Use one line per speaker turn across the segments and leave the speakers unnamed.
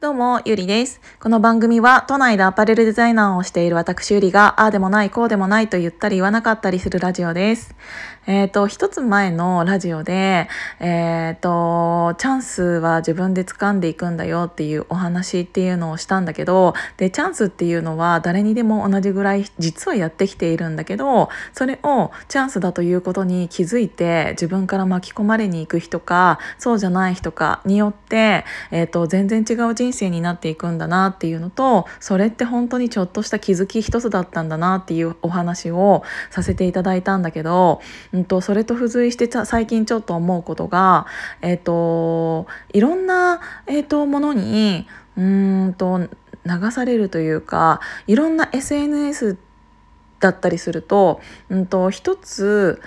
どうも、ゆりです。この番組は、都内でアパレルデザイナーをしている私ゆりが、ああでもない、こうでもないと言ったり言わなかったりするラジオです。えっ、ー、と、一つ前のラジオで、えっ、ー、と、チャンスは自分で掴んでいくんだよっていうお話っていうのをしたんだけど、で、チャンスっていうのは誰にでも同じぐらい実はやってきているんだけど、それをチャンスだということに気づいて、自分から巻き込まれに行く人か、そうじゃない人かによって、えっ、ー、と、全然違う人人生になっていくんだなっていうのとそれって本当にちょっとした気づき一つだったんだなっていうお話をさせていただいたんだけど、うんと、それと付随して最近ちょっと思うことが、えーと、いろんな、えーと、ものにうんと流されるというかいろんな SNS だったりすると,、うんと一つ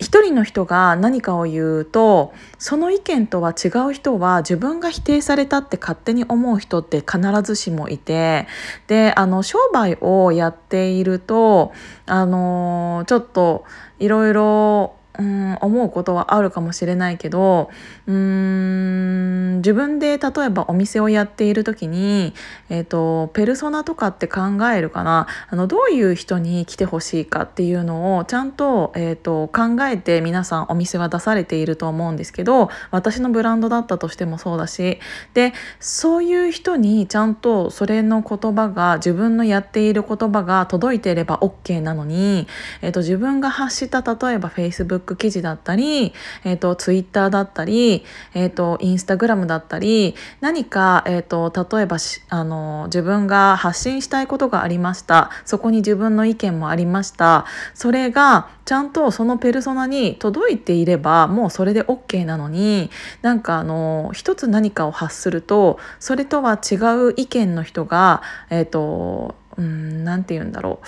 一人の人が何かを言うとその意見とは違う人は自分が否定されたって勝手に思う人って必ずしもいてであの商売をやっているとあのちょっといろいろうん思うことはあるかもしれないけどうーん自分で例えばお店をやっている時に、えーと、ペルソナとかって考えるかな。あのどういう人に来てほしいかっていうのをちゃんと,、えーと、考えて皆さんお店は出されていると思うんですけど私のブランドだったとしてもそうだし。でそういう人にちゃんとそれの言葉が自分のやっている言葉が届いていれば OK なのに、えーと自分が発した例えば Facebook ク記事だったり、えっ、ー、と、ツイッターだったり、えっ、ー、と、インスタグラムだったり、何か、えっ、ー、と、例えばあの、自分が発信したいことがありました。そこに自分の意見もありました。それが、ちゃんとそのペルソナに届いていればもうそれで OK なのになんかあの一つ何かを発するとそれとは違う意見の人がえっ、ー、とうんて言うんだろう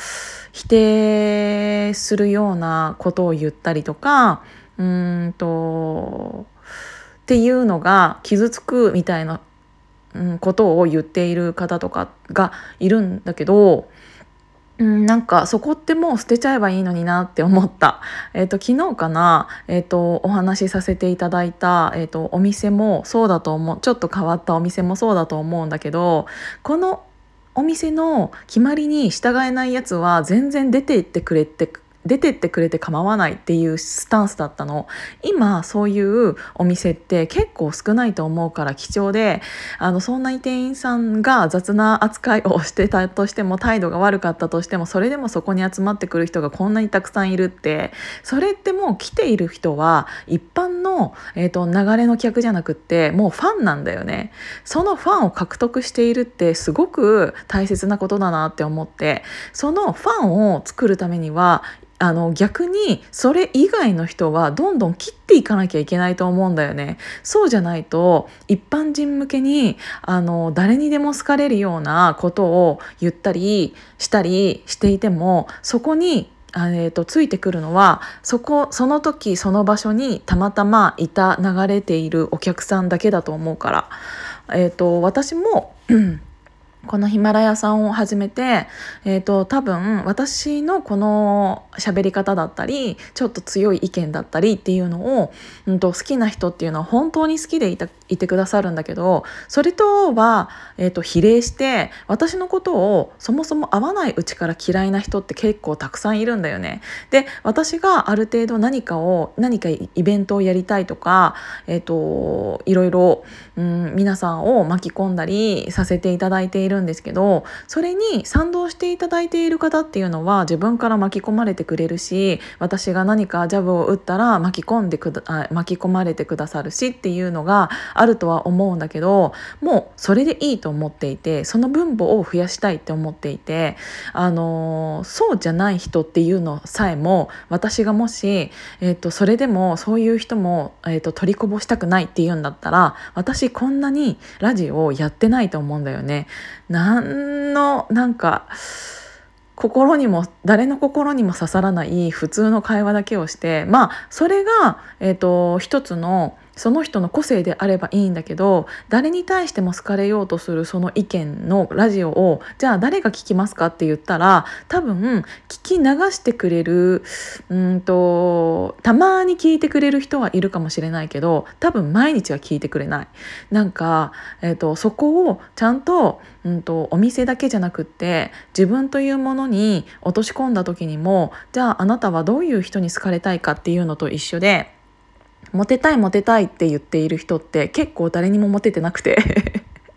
否定するようなことを言ったりとかうんとっていうのが傷つくみたいな、うん、ことを言っている方とかがいるんだけどうん、なんかそこってもう捨てちゃえばいいのになって思った。えっ、ー、と昨日かな、えっ、ー、とお話しさせていただいた、えっ、ー、とお店もそうだと思うちょっと変わったお店もそうだと思うんだけどこのお店の決まりに従えないやつは全然出て行ってくれって出てってくれて構わないっていうスタンスだったの。今そういうお店って結構少ないと思うから貴重であのそんなに店員さんが雑な扱いをしてたとしても態度が悪かったとしてもそれでもそこに集まってくる人がこんなにたくさんいるってそれってもう来ている人は一般の、えーと、流れの客じゃなくってもうファンなんだよね。そのファンを獲得しているってすごく大切なことだなって思ってそのファンを作るためにはあの逆にそれ以外の人はどんどん切っていかなきゃいけないと思うんだよね。そうじゃないと一般人向けにあの誰にでも好かれるようなことを言ったりしたりしていてもそこにあえーと、ついてくるのはそこその時その場所にたまたまいた流れているお客さんだけだと思うから、えーと私もこのヒマラヤさんを始めて、えーと、多分私のこの喋り方だったりちょっと強い意見だったりっていうのを、うんと、好きな人っていうのは本当に好きでいたいてくださるんだけどそれとは、えーと、比例して私のことをそもそも合わないうちから嫌いな人って結構たくさんいるんだよね。で私がある程度何かを何かイベントをやりたいとか、えー、といろいろ、うん、皆さんを巻き込んだりさせていただいているるんですけどそれに賛同していただいている方っていうのは自分から巻き込まれてくれるし私が何かジャブを打ったら巻き込んでくだ巻き込まれてくださるしっていうのがあるとは思うんだけどもうそれでいいと思っていてその分母を増やしたいって思っていてあのそうじゃない人っていうのさえも私がもし、えーと、それでもそういう人も、えーと取りこぼしたくないっていうんだったら私こんなにラジオをやってないと思うんだよね。何のなんか心にも誰の心にも刺さらない普通の会話だけをしてまあそれが、えーと、一つのその人の個性であればいいんだけど誰に対しても好かれようとするその意見のラジオをじゃあ誰が聞きますかって言ったら多分聞き流してくれるうんとたまに聞いてくれる人はいるかもしれないけど多分毎日は聞いてくれない。なんか、えーと、そこをちゃんと,、うんとお店だけじゃなくって自分というものに落とし込んだ時にもじゃああなたはどういう人に好かれたいかっていうのと一緒でモテたいモテたいって言っている人って結構誰にもモテてなくて。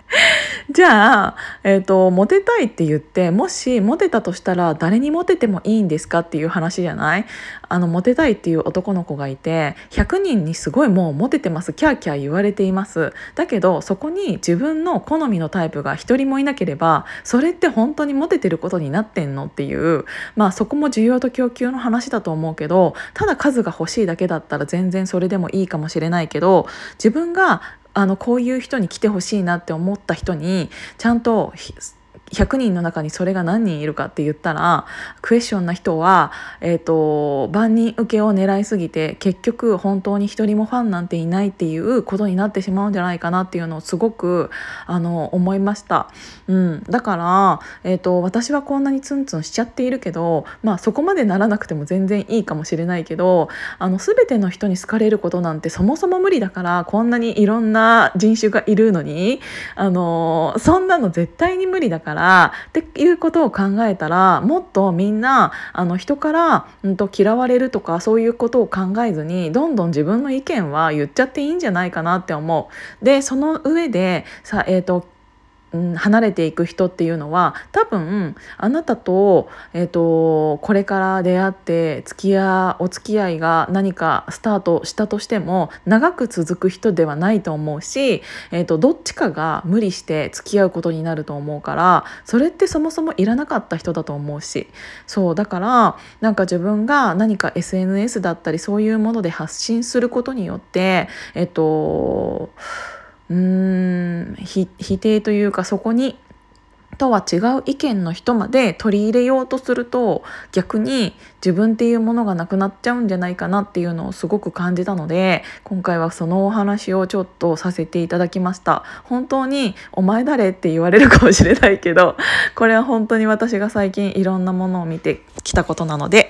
じゃあ、えーと、モテたいって言ってもしモテたとしたら誰にモテてもいいんですかっていう話じゃない？あのモテたいっていう男の子がいて100人にすごいもうモテてます。キャーキャー言われています。だけどそこに自分の好みのタイプが1人もいなければそれって本当にモテてることになってんのっていうまあそこも需要と供給の話だと思うけどただ数が欲しいだけだったら全然それでもいいかもしれないけど自分があのこういう人に来てほしいなって思った人にちゃんと100人の中にそれが何人いるかって言ったらクエスチョンな人は、えーと、万人受けを狙いすぎて結局本当に一人もファンなんていないっていうことになってしまうんじゃないかなっていうのをすごくあの思いました、うん、だから、えーと、私はこんなにツンツンしちゃっているけど、まあ、そこまでならなくても全然いいかもしれないけどあの全ての人に好かれることなんてそもそも無理だからこんなにいろんな人種がいるのにあのそんなの絶対に無理だからからっていうことを考えたらもっとみんなあの人から、うん、と嫌われるとかそういうことを考えずにどんどん自分の意見は言っちゃっていいんじゃないかなって思う。でその上でさ、えーと離れていく人っていうのは多分あなたと,、えーと、これから出会って付き合お付き合いが何かスタートしたとしても長く続く人ではないと思うし、えーと、どっちかが無理して付き合うことになると思うからそれってそもそもいらなかった人だと思うし。そうだからなんか自分が何か SNS だったりそういうもので発信することによってえっ、ー、とうーん否定というかそこにとは違う意見の人まで取り入れようとすると逆に自分っていうものがなくなっちゃうんじゃないかなっていうのをすごく感じたので今回はそのお話をちょっとさせていただきました本当に「お前誰?」って言われるかもしれないけどこれは本当に私が最近いろんなものを見てきたことなので